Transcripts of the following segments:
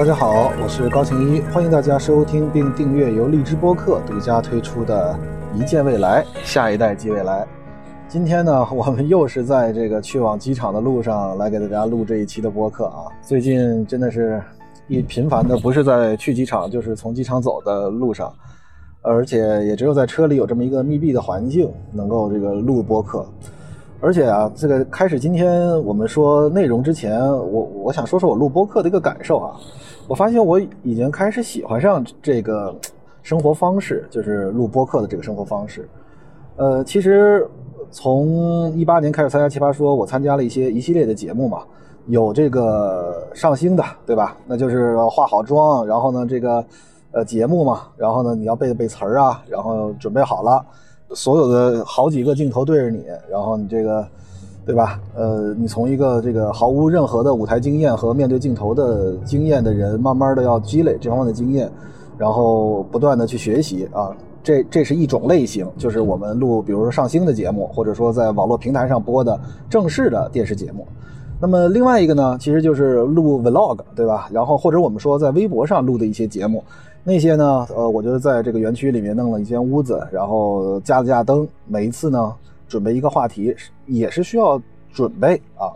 大家好，我是高晴一，欢迎大家收听并订阅由荔枝播客独家推出的《一见未来，下一代即未来》。今天呢，我们又是在这个去往机场的路上来给大家录这一期的播客啊。最近真的是一频繁的，不是在去机场，就是从机场走的路上，而且也只有在车里有这么一个密闭的环境，能够这个录播客。而且啊，这个开始今天我们说内容之前，我我想说说我录播客的一个感受啊。我发现我已经开始喜欢上这个生活方式，就是录播客的这个生活方式。呃，其实从一八年开始参加《奇葩说》，我参加了一些一系列的节目嘛，有这个上星的，对吧？那就是化好妆，然后呢，这个呃节目嘛，然后呢你要背背词儿啊，然后准备好了。所有的好几个镜头对着你，然后你这个，对吧？呃，你从一个这个毫无任何的舞台经验和面对镜头的经验的人，慢慢的要积累这方面的经验，然后不断的去学习啊。这这是一种类型，就是我们录，比如说上星的节目，或者说在网络平台上播的正式的电视节目。那么另外一个呢，其实就是录 vlog，对吧？然后或者我们说在微博上录的一些节目。那些呢？呃，我就在这个园区里面弄了一间屋子，然后加了架灯。每一次呢，准备一个话题，也是需要准备啊。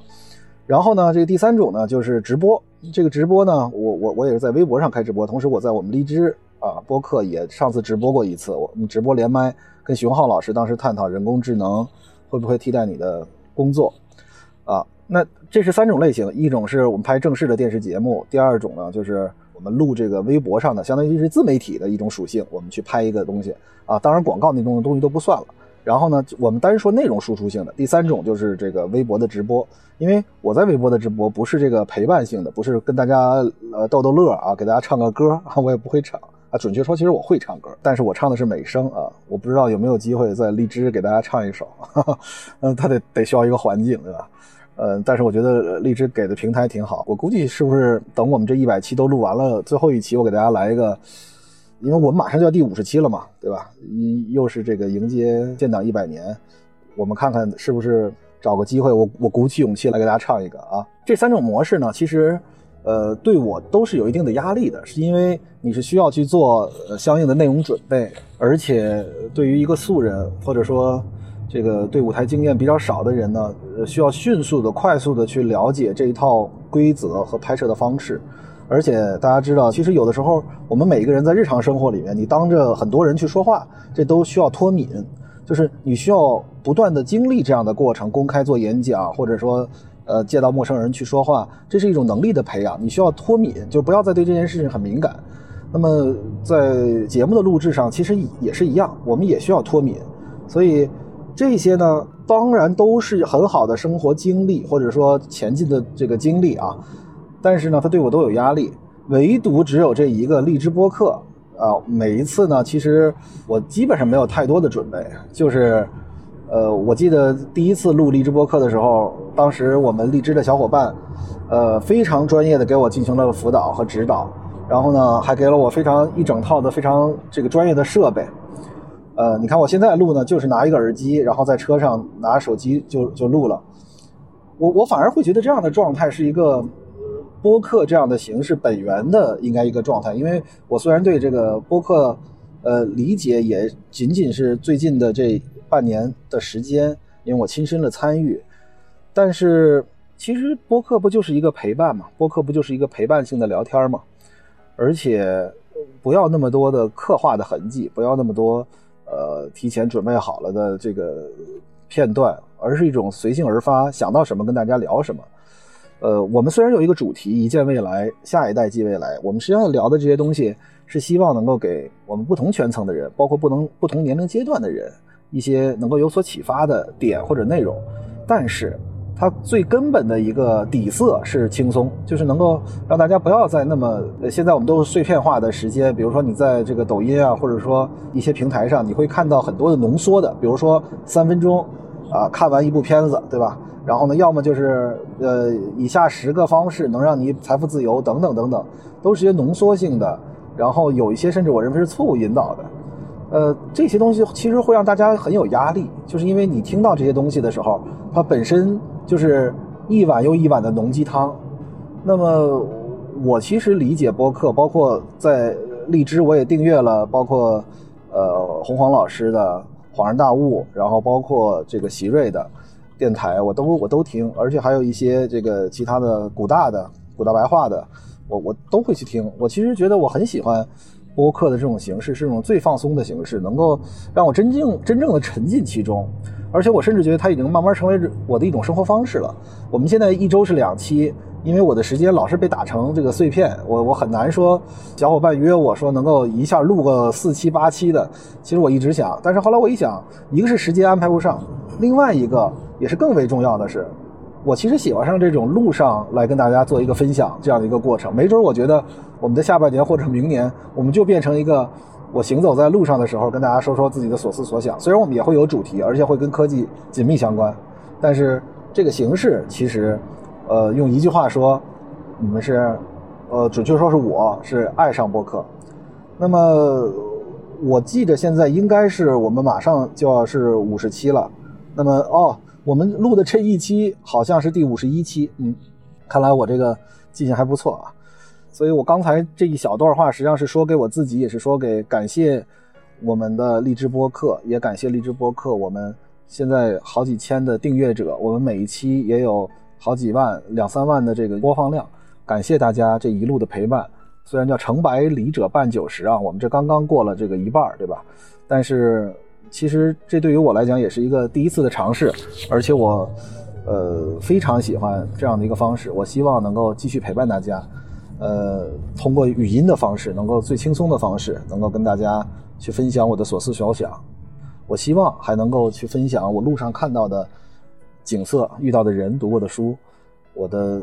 然后呢，这个第三种呢，就是直播。这个直播呢，我我我也是在微博上开直播，同时我在我们荔枝啊播客也上次直播过一次。我们直播连麦，跟熊浩老师当时探讨人工智能会不会替代你的工作啊。那这是三种类型，一种是我们拍正式的电视节目，第二种呢就是。我们录这个微博上的，相当于是自媒体的一种属性，我们去拍一个东西啊，当然广告那种东西都不算了。然后呢，我们单说内容输出性的，第三种就是这个微博的直播，因为我在微博的直播不是这个陪伴性的，不是跟大家呃逗逗乐啊，给大家唱个歌啊，我也不会唱啊。准确说，其实我会唱歌，但是我唱的是美声啊，我不知道有没有机会在荔枝给大家唱一首，嗯，他得得需要一个环境，对吧？呃，但是我觉得荔枝给的平台挺好，我估计是不是等我们这一百期都录完了，最后一期我给大家来一个，因为我们马上就要第五十期了嘛，对吧？一又是这个迎接建党一百年，我们看看是不是找个机会，我我鼓起勇气来给大家唱一个啊。这三种模式呢，其实呃对我都是有一定的压力的，是因为你是需要去做相应的内容准备，而且对于一个素人或者说。这个对舞台经验比较少的人呢，需要迅速的、快速的去了解这一套规则和拍摄的方式。而且大家知道，其实有的时候我们每一个人在日常生活里面，你当着很多人去说话，这都需要脱敏，就是你需要不断的经历这样的过程，公开做演讲，或者说，呃，见到陌生人去说话，这是一种能力的培养。你需要脱敏，就不要再对这件事情很敏感。那么在节目的录制上，其实也是一样，我们也需要脱敏，所以。这些呢，当然都是很好的生活经历，或者说前进的这个经历啊。但是呢，他对我都有压力。唯独只有这一个荔枝播客啊，每一次呢，其实我基本上没有太多的准备。就是，呃，我记得第一次录荔枝播客的时候，当时我们荔枝的小伙伴，呃，非常专业的给我进行了辅导和指导，然后呢，还给了我非常一整套的非常这个专业的设备。呃，你看我现在录呢，就是拿一个耳机，然后在车上拿手机就就录了。我我反而会觉得这样的状态是一个播客这样的形式本源的应该一个状态，因为我虽然对这个播客呃理解也仅仅是最近的这半年的时间，因为我亲身的参与，但是其实播客不就是一个陪伴嘛？播客不就是一个陪伴性的聊天嘛？而且不要那么多的刻画的痕迹，不要那么多。呃，提前准备好了的这个片段，而是一种随性而发，想到什么跟大家聊什么。呃，我们虽然有一个主题“一见未来，下一代即未来”，我们实际上聊的这些东西，是希望能够给我们不同圈层的人，包括不能不同年龄阶段的人，一些能够有所启发的点或者内容，但是。它最根本的一个底色是轻松，就是能够让大家不要再那么。现在我们都是碎片化的时间，比如说你在这个抖音啊，或者说一些平台上，你会看到很多的浓缩的，比如说三分钟，啊，看完一部片子，对吧？然后呢，要么就是呃，以下十个方式能让你财富自由，等等等等，都是些浓缩性的。然后有一些甚至我认为是错误引导的。呃，这些东西其实会让大家很有压力，就是因为你听到这些东西的时候，它本身。就是一碗又一碗的浓鸡汤，那么我其实理解播客，包括在荔枝我也订阅了，包括呃洪黄老师的《恍然大悟》，然后包括这个席瑞的电台，我都我都听，而且还有一些这个其他的古大的古大白话的，我我都会去听。我其实觉得我很喜欢播客的这种形式，是这种最放松的形式，能够让我真正真正的沉浸其中。而且我甚至觉得它已经慢慢成为我的一种生活方式了。我们现在一周是两期，因为我的时间老是被打成这个碎片，我我很难说小伙伴约我说能够一下录个四期八期的。其实我一直想，但是后来我一想，一个是时间安排不上，另外一个也是更为重要的是，我其实喜欢上这种路上来跟大家做一个分享这样的一个过程。没准我觉得我们的下半年或者明年，我们就变成一个。我行走在路上的时候，跟大家说说自己的所思所想。虽然我们也会有主题，而且会跟科技紧密相关，但是这个形式其实，呃，用一句话说，你们是，呃，准确说是我是爱上播客。那么我记得现在应该是我们马上就要是五十期了。那么哦，我们录的这一期好像是第五十一期。嗯，看来我这个记性还不错啊。所以我刚才这一小段话，实际上是说给我自己，也是说给感谢我们的荔枝播客，也感谢荔枝播客。我们现在好几千的订阅者，我们每一期也有好几万、两三万的这个播放量。感谢大家这一路的陪伴。虽然叫成百里者半九十啊，我们这刚刚过了这个一半，对吧？但是其实这对于我来讲也是一个第一次的尝试，而且我呃非常喜欢这样的一个方式。我希望能够继续陪伴大家。呃，通过语音的方式，能够最轻松的方式，能够跟大家去分享我的所思所想。我希望还能够去分享我路上看到的景色、遇到的人、读过的书、我的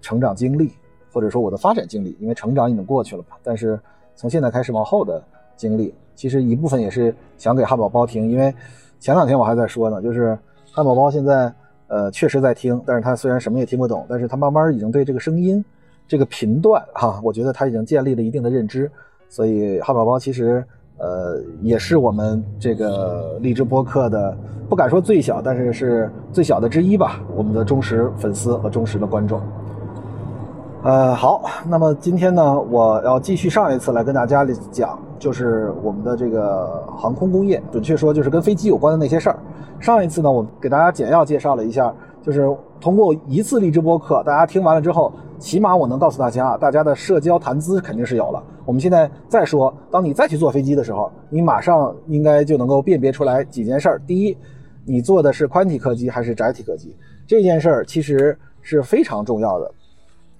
成长经历，或者说我的发展经历。因为成长已经过去了吧，但是从现在开始往后的经历，其实一部分也是想给汉堡包听。因为前两天我还在说呢，就是汉堡包现在呃确实在听，但是他虽然什么也听不懂，但是他慢慢已经对这个声音。这个频段哈，我觉得他已经建立了一定的认知，所以汉堡包其实呃也是我们这个荔枝播客的不敢说最小，但是是最小的之一吧，我们的忠实粉丝和忠实的观众。呃，好，那么今天呢，我要继续上一次来跟大家讲，就是我们的这个航空工业，准确说就是跟飞机有关的那些事儿。上一次呢，我给大家简要介绍了一下，就是通过一次励志播客，大家听完了之后。起码我能告诉大家，大家的社交谈资肯定是有了。我们现在再说，当你再去坐飞机的时候，你马上应该就能够辨别出来几件事儿。第一，你坐的是宽体客机还是窄体客机？这件事儿其实是非常重要的。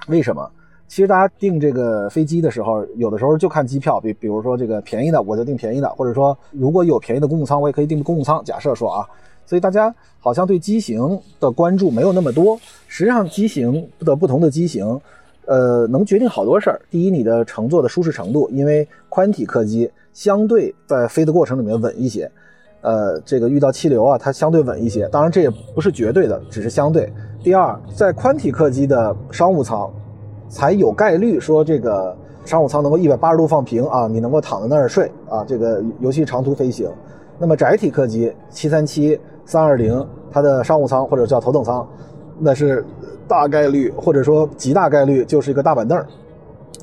为什么？其实大家订这个飞机的时候，有的时候就看机票，比比如说这个便宜的，我就订便宜的；或者说如果有便宜的公务舱，我也可以订公务舱。假设说啊。所以大家好像对机型的关注没有那么多。实际上，机型的不同的机型，呃，能决定好多事儿。第一，你的乘坐的舒适程度，因为宽体客机相对在飞的过程里面稳一些，呃，这个遇到气流啊，它相对稳一些。当然，这也不是绝对的，只是相对。第二，在宽体客机的商务舱，才有概率说这个商务舱能够一百八十度放平啊，你能够躺在那儿睡啊，这个尤其长途飞行。那么窄体客机七三七。三二零，它的商务舱或者叫头等舱，那是大概率或者说极大概率就是一个大板凳，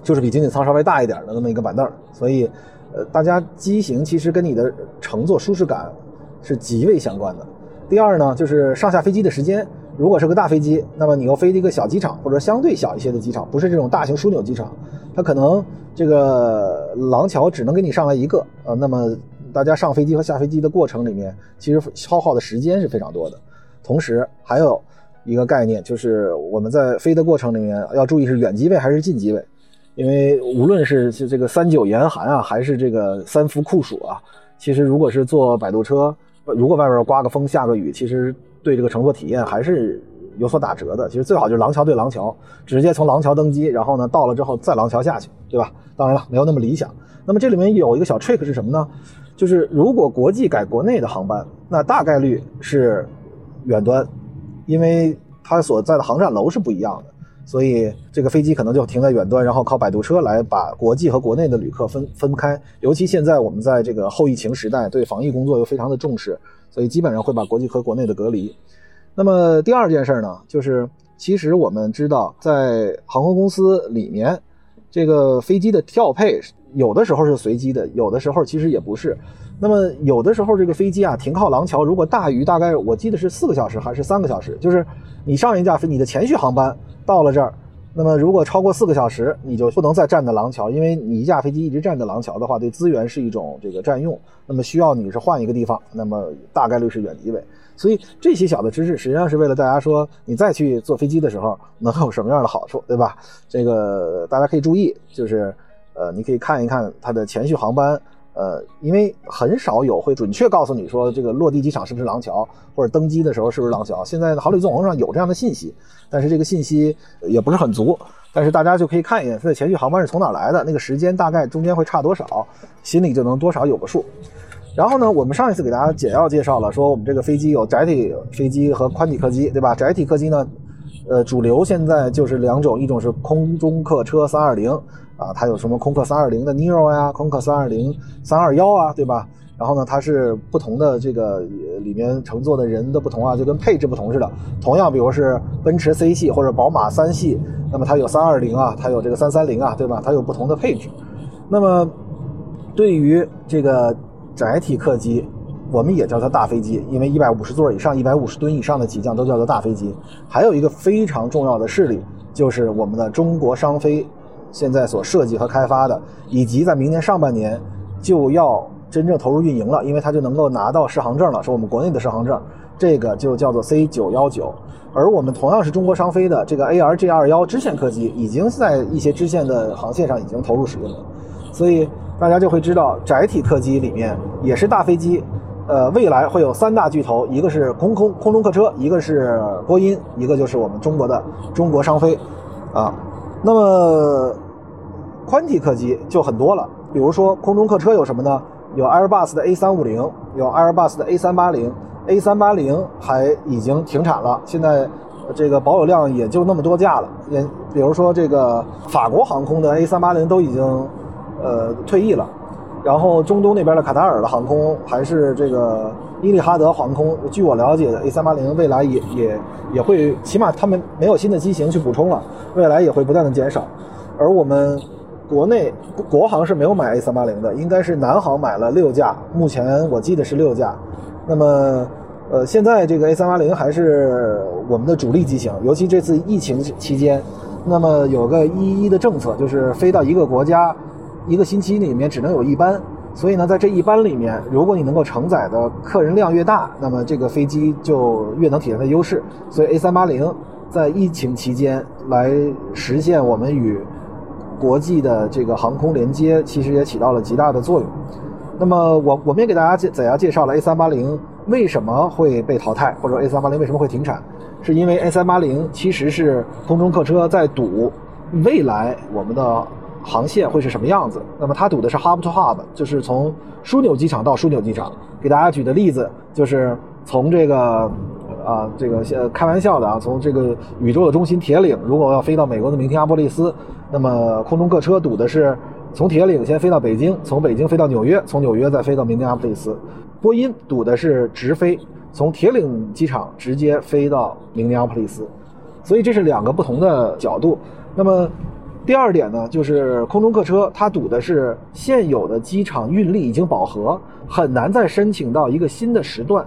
就是比经济舱稍微大一点的那么一个板凳。所以，呃，大家机型其实跟你的乘坐舒适感是极为相关的。第二呢，就是上下飞机的时间，如果是个大飞机，那么你又飞一个小机场或者相对小一些的机场，不是这种大型枢纽机场，它可能这个廊桥只能给你上来一个，呃，那么。大家上飞机和下飞机的过程里面，其实消耗的时间是非常多的。同时，还有一个概念，就是我们在飞的过程里面要注意是远机位还是近机位，因为无论是这个三九严寒啊，还是这个三伏酷暑啊，其实如果是坐摆渡车，如果外边刮个风下个雨，其实对这个乘坐体验还是有所打折的。其实最好就是廊桥对廊桥，直接从廊桥登机，然后呢到了之后再廊桥下去，对吧？当然了，没有那么理想。那么这里面有一个小 trick 是什么呢？就是如果国际改国内的航班，那大概率是远端，因为它所在的航站楼是不一样的，所以这个飞机可能就停在远端，然后靠摆渡车来把国际和国内的旅客分分开。尤其现在我们在这个后疫情时代，对防疫工作又非常的重视，所以基本上会把国际和国内的隔离。那么第二件事呢，就是其实我们知道，在航空公司里面，这个飞机的调配有的时候是随机的，有的时候其实也不是。那么有的时候这个飞机啊停靠廊桥，如果大于大概我记得是四个小时还是三个小时，就是你上一架飞你的前续航班到了这儿，那么如果超过四个小时，你就不能再站在廊桥，因为你一架飞机一直站在廊桥的话，对资源是一种这个占用，那么需要你是换一个地方，那么大概率是远离位。所以这些小的知识实际上是为了大家说，你再去坐飞机的时候能有什么样的好处，对吧？这个大家可以注意，就是呃，你可以看一看它的前续航班。呃，因为很少有会准确告诉你说这个落地机场是不是廊桥，或者登机的时候是不是廊桥。现在好旅纵横上有这样的信息，但是这个信息也不是很足。但是大家就可以看一眼它的前续航班是从哪来的，那个时间大概中间会差多少，心里就能多少有个数。然后呢，我们上一次给大家简要介绍了，说我们这个飞机有窄体飞机和宽体客机，对吧？窄体客机呢，呃，主流现在就是两种，一种是空中客车三二零。啊，它有什么空客三二零的 Neo 呀，空客三二零、三二幺啊，对吧？然后呢，它是不同的这个里面乘坐的人的不同啊，就跟配置不同似的。同样，比如是奔驰 C 系或者宝马三系，那么它有三二零啊，它有这个三三零啊，对吧？它有不同的配置。那么，对于这个窄体客机，我们也叫它大飞机，因为一百五十座以上、一百五十吨以上的起降都叫做大飞机。还有一个非常重要的势力，就是我们的中国商飞。现在所设计和开发的，以及在明年上半年就要真正投入运营了，因为它就能够拿到适航证了，是我们国内的适航证，这个就叫做 C 九幺九。而我们同样是中国商飞的这个 ARJ 二幺支线客机，已经在一些支线的航线上已经投入使用了，所以大家就会知道，窄体客机里面也是大飞机，呃，未来会有三大巨头，一个是空空空中客车，一个是波音，一个就是我们中国的中国商飞，啊。那么，宽体客机就很多了。比如说空中客车有什么呢？有 Airbus 的 A350，有 Airbus 的 A380，A380 还已经停产了，现在这个保有量也就那么多架了。也比如说这个法国航空的 A380 都已经呃退役了。然后中东那边的卡塔尔的航空还是这个伊利哈德航空，据我了解的 A380 未来也也也会，起码他们没有新的机型去补充了，未来也会不断的减少。而我们国内国航是没有买 A380 的，应该是南航买了六架，目前我记得是六架。那么呃，现在这个 A380 还是我们的主力机型，尤其这次疫情期间，那么有个一一的政策，就是飞到一个国家。一个星期里面只能有一班，所以呢，在这一班里面，如果你能够承载的客人量越大，那么这个飞机就越能体现它的优势。所以 A 三八零在疫情期间来实现我们与国际的这个航空连接，其实也起到了极大的作用。那么我我们也给大家介怎样介绍了 A 三八零为什么会被淘汰，或者 A 三八零为什么会停产，是因为 A 三八零其实是空中客车在赌未来我们的。航线会是什么样子？那么它堵的是 hub to hub，就是从枢纽机场到枢纽机场。给大家举的例子就是从这个啊，这个开玩笑的啊，从这个宇宙的中心铁岭，如果要飞到美国的明天阿波利斯，那么空中客车堵的是从铁岭先飞到北京，从北京飞到纽约，从纽约再飞到明天阿波利斯。波音堵的是直飞，从铁岭机场直接飞到明尼阿波利斯。所以这是两个不同的角度。那么。第二点呢，就是空中客车，它赌的是现有的机场运力已经饱和，很难再申请到一个新的时段。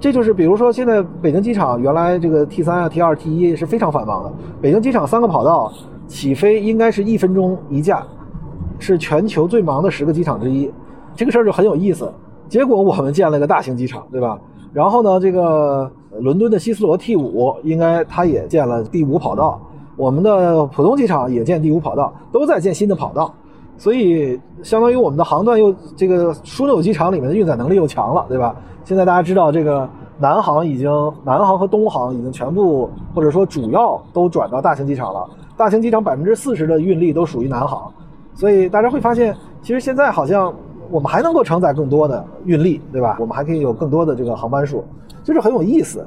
这就是比如说，现在北京机场原来这个 T 三啊、T 二、T 一是非常繁忙的。北京机场三个跑道起飞应该是一分钟一架，是全球最忙的十个机场之一。这个事儿就很有意思。结果我们建了个大型机场，对吧？然后呢，这个伦敦的希斯罗 T 五应该它也建了第五跑道。我们的浦东机场也建第五跑道，都在建新的跑道，所以相当于我们的航段又这个枢纽机场里面的运载能力又强了，对吧？现在大家知道这个南航已经南航和东航已经全部或者说主要都转到大型机场了，大型机场百分之四十的运力都属于南航，所以大家会发现，其实现在好像我们还能够承载更多的运力，对吧？我们还可以有更多的这个航班数，就是很有意思。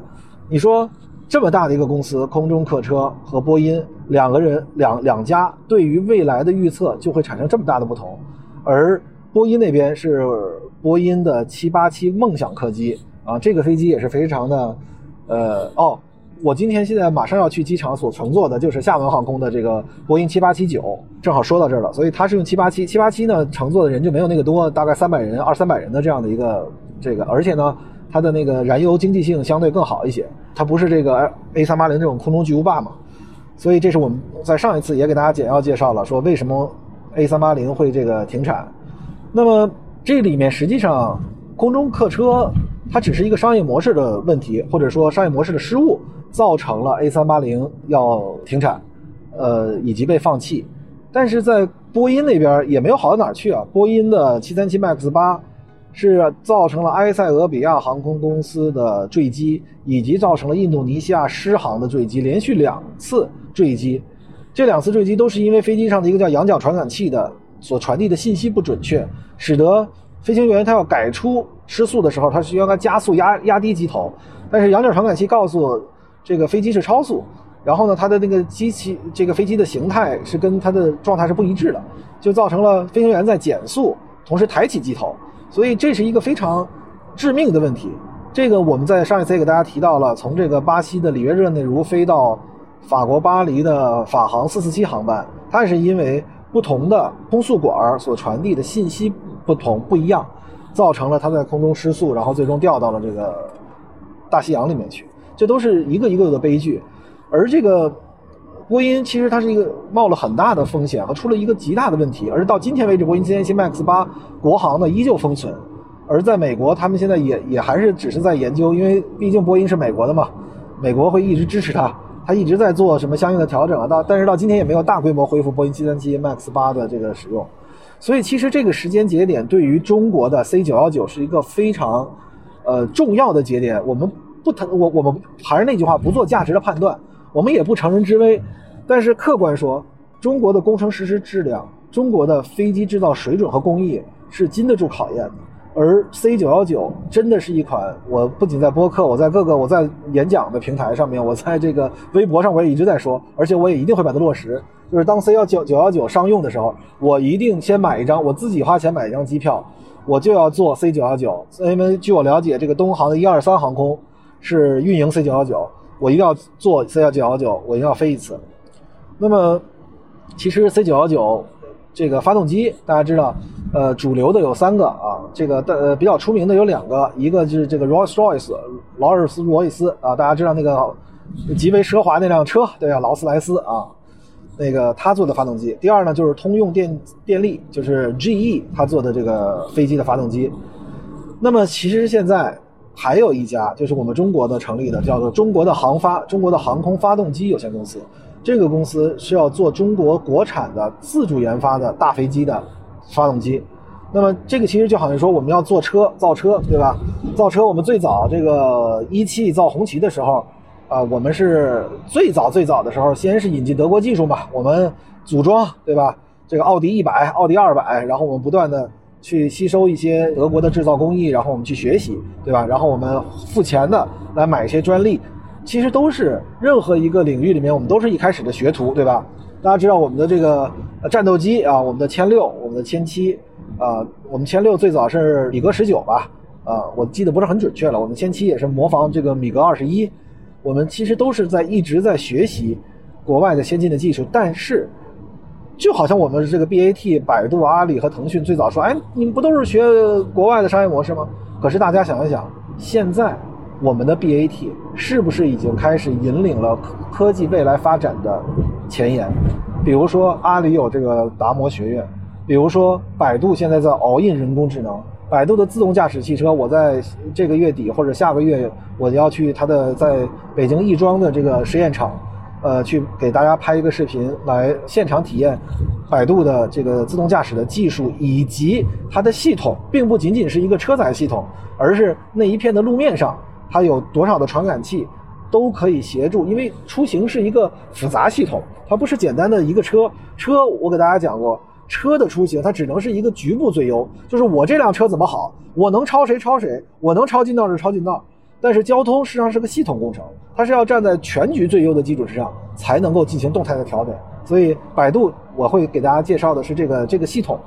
你说？这么大的一个公司，空中客车和波音两个人两两家对于未来的预测就会产生这么大的不同，而波音那边是波音的七八七梦想客机啊，这个飞机也是非常的，呃哦，我今天现在马上要去机场所乘坐的就是厦门航空的这个波音七八七九，正好说到这儿了，所以它是用七八七，七八七呢乘坐的人就没有那个多，大概三百人、二三百人的这样的一个这个，而且呢，它的那个燃油经济性相对更好一些，它不是这个 A 三八零这种空中巨无霸嘛，所以这是我们在上一次也给大家简要介绍了，说为什么 A 三八零会这个停产，那么这里面实际上空中客车。它只是一个商业模式的问题，或者说商业模式的失误，造成了 A 三八零要停产，呃，以及被放弃。但是在波音那边也没有好到哪儿去啊。波音的七三七 MAX 八是造成了埃塞俄比亚航空公司的坠机，以及造成了印度尼西亚狮航的坠机，连续两次坠机。这两次坠机都是因为飞机上的一个叫仰角传感器的所传递的信息不准确，使得。飞行员他要改出失速的时候，他需要他加速压压低机头，但是仰角传感器告诉这个飞机是超速，然后呢，它的那个机器这个飞机的形态是跟它的状态是不一致的，就造成了飞行员在减速同时抬起机头，所以这是一个非常致命的问题。这个我们在上一次也给大家提到了，从这个巴西的里约热内卢飞到法国巴黎的法航四四七航班，它是因为不同的空速管所传递的信息。不同不一样，造成了它在空中失速，然后最终掉到了这个大西洋里面去。这都是一个一个的悲剧。而这个波音其实它是一个冒了很大的风险和出了一个极大的问题。而到今天为止，波音七三七 MAX 八国航呢依旧封存。而在美国，他们现在也也还是只是在研究，因为毕竟波音是美国的嘛，美国会一直支持它，它一直在做什么相应的调整啊。到但是到今天也没有大规模恢复波音七三七 MAX 八的这个使用。所以，其实这个时间节点对于中国的 C 九幺九是一个非常，呃重要的节点。我们不谈，我我们还是那句话，不做价值的判断，我们也不乘人之危。但是客观说，中国的工程实施质量，中国的飞机制造水准和工艺是经得住考验的。而 C 九幺九真的是一款，我不仅在播客，我在各个我在演讲的平台上面，我在这个微博上我也一直在说，而且我也一定会把它落实。就是当 C 幺九九幺九商用的时候，我一定先买一张，我自己花钱买一张机票，我就要坐 C 九幺九。因为据我了解，这个东航的一二三航空是运营 C 九幺九，我一定要坐 C 幺九幺九，我一定要飞一次。那么，其实 C 九幺九这个发动机大家知道。呃，主流的有三个啊，这个的呃比较出名的有两个，一个就是这个 Rolls Royce 劳尔斯罗伊斯啊，大家知道那个极为奢华那辆车，对啊，劳斯莱斯啊，那个他做的发动机。第二呢，就是通用电电力，就是 GE 他做的这个飞机的发动机。那么其实现在还有一家，就是我们中国的成立的，叫做中国的航发，中国的航空发动机有限公司。这个公司是要做中国国产的自主研发的大飞机的。发动机，那么这个其实就好像说我们要做车造车，对吧？造车我们最早这个一汽造红旗的时候，啊，我们是最早最早的时候，先是引进德国技术嘛，我们组装，对吧？这个奥迪一百、奥迪二百，然后我们不断的去吸收一些德国的制造工艺，然后我们去学习，对吧？然后我们付钱的来买一些专利，其实都是任何一个领域里面，我们都是一开始的学徒，对吧？大家知道我们的这个战斗机啊，我们的歼六，我们的歼七，啊，我们歼六最早是米格十九吧，啊，我记得不是很准确了。我们歼七也是模仿这个米格二十一，我们其实都是在一直在学习国外的先进的技术。但是，就好像我们这个 BAT、百度、阿里和腾讯最早说，哎，你们不都是学国外的商业模式吗？可是大家想一想，现在。我们的 BAT 是不是已经开始引领了科科技未来发展的前沿？比如说阿里有这个达摩学院，比如说百度现在在熬印人工智能，百度的自动驾驶汽车，我在这个月底或者下个月我要去它的在北京亦庄的这个实验场，呃，去给大家拍一个视频来现场体验百度的这个自动驾驶的技术以及它的系统，并不仅仅是一个车载系统，而是那一片的路面上。它有多少的传感器，都可以协助，因为出行是一个复杂系统，它不是简单的一个车。车我给大家讲过，车的出行它只能是一个局部最优，就是我这辆车怎么好，我能超谁超谁，我能超近道就超近道。但是交通实际上是个系统工程，它是要站在全局最优的基础之上，才能够进行动态的调整。所以百度我会给大家介绍的是这个这个系统。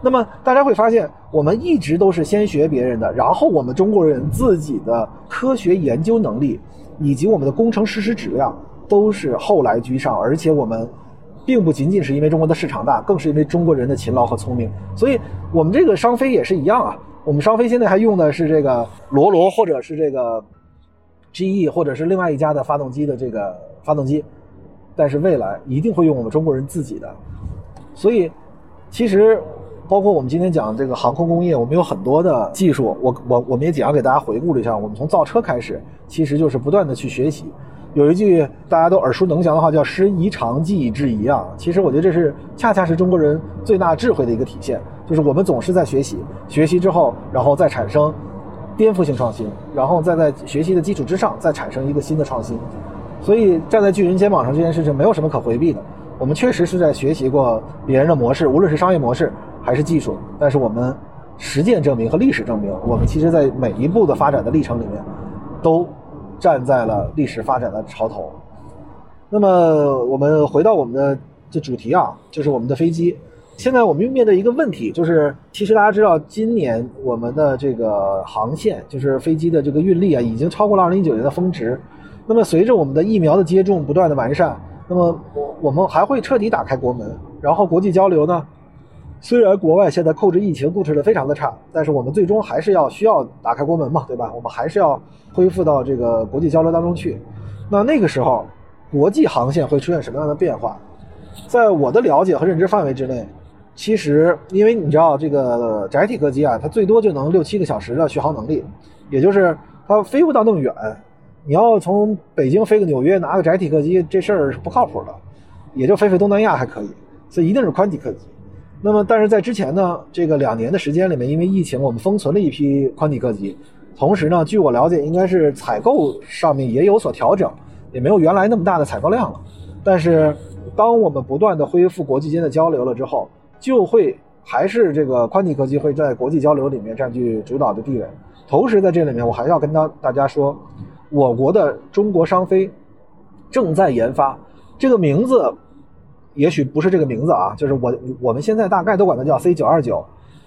那么大家会发现，我们一直都是先学别人的，然后我们中国人自己的科学研究能力以及我们的工程实施质量都是后来居上，而且我们并不仅仅是因为中国的市场大，更是因为中国人的勤劳和聪明。所以，我们这个商飞也是一样啊。我们商飞现在还用的是这个罗罗，或者是这个 GE，或者是另外一家的发动机的这个发动机，但是未来一定会用我们中国人自己的。所以，其实。包括我们今天讲这个航空工业，我们有很多的技术，我我我们也简要给大家回顾了一下。我们从造车开始，其实就是不断的去学习。有一句大家都耳熟能详的话，叫“师夷长技以制夷”啊。其实我觉得这是恰恰是中国人最大智慧的一个体现，就是我们总是在学习，学习之后，然后再产生颠覆性创新，然后再在学习的基础之上再产生一个新的创新。所以站在巨人肩膀上这件事情没有什么可回避的。我们确实是在学习过别人的模式，无论是商业模式。还是技术，但是我们实践证明和历史证明，我们其实在每一步的发展的历程里面，都站在了历史发展的潮头。那么我们回到我们的这主题啊，就是我们的飞机。现在我们又面对一个问题，就是其实大家知道，今年我们的这个航线，就是飞机的这个运力啊，已经超过了二零一九年的峰值。那么随着我们的疫苗的接种不断的完善，那么我我们还会彻底打开国门，然后国际交流呢？虽然国外现在控制疫情控制的非常的差，但是我们最终还是要需要打开国门嘛，对吧？我们还是要恢复到这个国际交流当中去。那那个时候，国际航线会出现什么样的变化？在我的了解和认知范围之内，其实因为你知道这个窄体客机啊，它最多就能六七个小时的续航能力，也就是它飞不到那么远。你要从北京飞个纽约拿个窄体客机，这事儿是不靠谱的，也就飞飞东南亚还可以，所以一定是宽体客机。那么，但是在之前呢，这个两年的时间里面，因为疫情，我们封存了一批宽体客机。同时呢，据我了解，应该是采购上面也有所调整，也没有原来那么大的采购量了。但是，当我们不断的恢复国际间的交流了之后，就会还是这个宽体客机会在国际交流里面占据主导的地位。同时，在这里面，我还要跟大大家说，我国的中国商飞正在研发这个名字。也许不是这个名字啊，就是我我们现在大概都管它叫 C 九二九。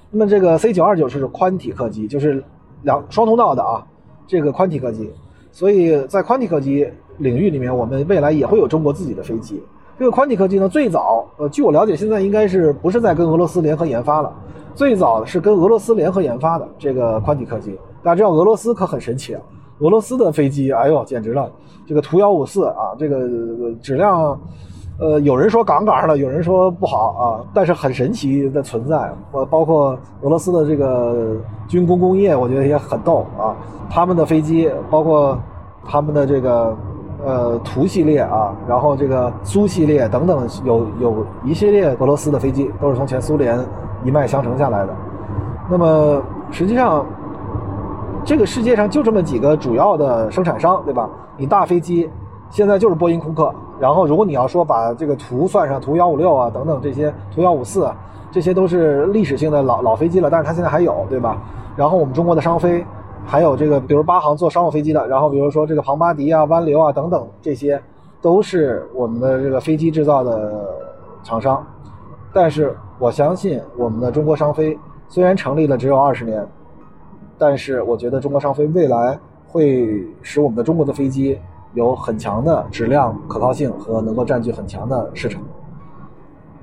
那么这个 C 九二九是宽体客机，就是两双通道的啊，这个宽体客机。所以在宽体客机领域里面，我们未来也会有中国自己的飞机。这个宽体客机呢，最早呃，据我了解，现在应该是不是在跟俄罗斯联合研发了？最早是跟俄罗斯联合研发的这个宽体客机。大家知道俄罗斯可很神奇啊，俄罗斯的飞机，哎呦，简直了，这个图幺五四啊，这个质量。呃，有人说杠杠的，有人说不好啊，但是很神奇的存在。呃，包括俄罗斯的这个军工工业，我觉得也很逗啊。他们的飞机，包括他们的这个呃图系列啊，然后这个苏系列等等，有有一系列俄罗斯的飞机都是从前苏联一脉相承下来的。那么实际上，这个世界上就这么几个主要的生产商，对吧？你大飞机现在就是波音、空客。然后，如果你要说把这个图算上，图幺五六啊等等这些，图幺五四，这些都是历史性的老老飞机了，但是它现在还有，对吧？然后我们中国的商飞，还有这个，比如八航做商务飞机的，然后比如说这个庞巴迪啊、湾流啊等等，这些都是我们的这个飞机制造的厂商。但是我相信，我们的中国商飞虽然成立了只有二十年，但是我觉得中国商飞未来会使我们的中国的飞机。有很强的质量可靠性和能够占据很强的市场。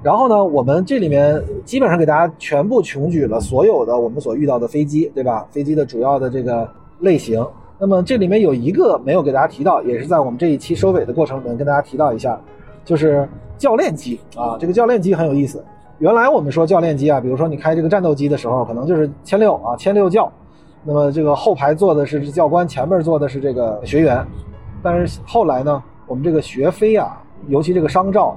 然后呢，我们这里面基本上给大家全部穷举了所有的我们所遇到的飞机，对吧？飞机的主要的这个类型。那么这里面有一个没有给大家提到，也是在我们这一期收尾的过程里面跟大家提到一下，就是教练机啊。这个教练机很有意思。原来我们说教练机啊，比如说你开这个战斗机的时候，可能就是千六啊，千六教。那么这个后排坐的是教官，前面坐的是这个学员。但是后来呢，我们这个学飞啊，尤其这个商照，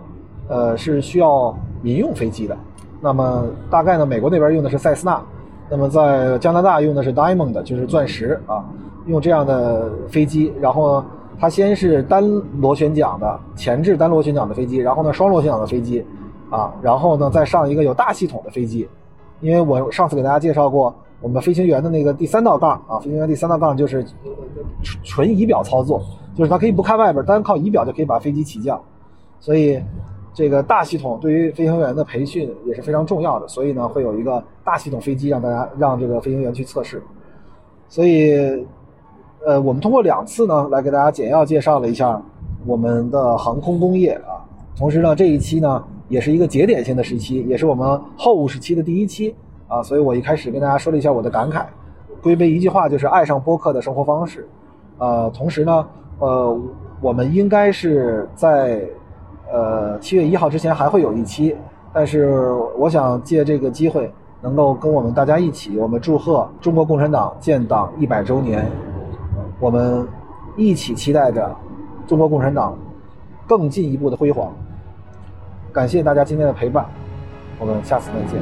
呃，是需要民用飞机的。那么大概呢，美国那边用的是塞斯纳，那么在加拿大用的是 Diamond，就是钻石啊，用这样的飞机。然后它先是单螺旋桨的前置单螺旋桨的飞机，然后呢双螺旋桨的飞机，啊，然后呢再上一个有大系统的飞机。因为我上次给大家介绍过，我们飞行员的那个第三道杠啊，飞行员第三道杠就是纯纯仪表操作。就是它可以不看外边，单靠仪表就可以把飞机起降，所以这个大系统对于飞行员的培训也是非常重要的，所以呢，会有一个大系统飞机让大家让这个飞行员去测试。所以，呃，我们通过两次呢，来给大家简要介绍了一下我们的航空工业啊。同时呢，这一期呢，也是一个节点性的时期，也是我们后五十期的第一期啊。所以我一开始跟大家说了一下我的感慨，归为一句话，就是爱上播客的生活方式。呃，同时呢，呃，我们应该是在。呃，七月一号之前还会有一期，但是我想借这个机会，能够跟我们大家一起，我们祝贺中国共产党建党一百周年，我们一起期待着中国共产党更进一步的辉煌。感谢大家今天的陪伴，我们下次再见。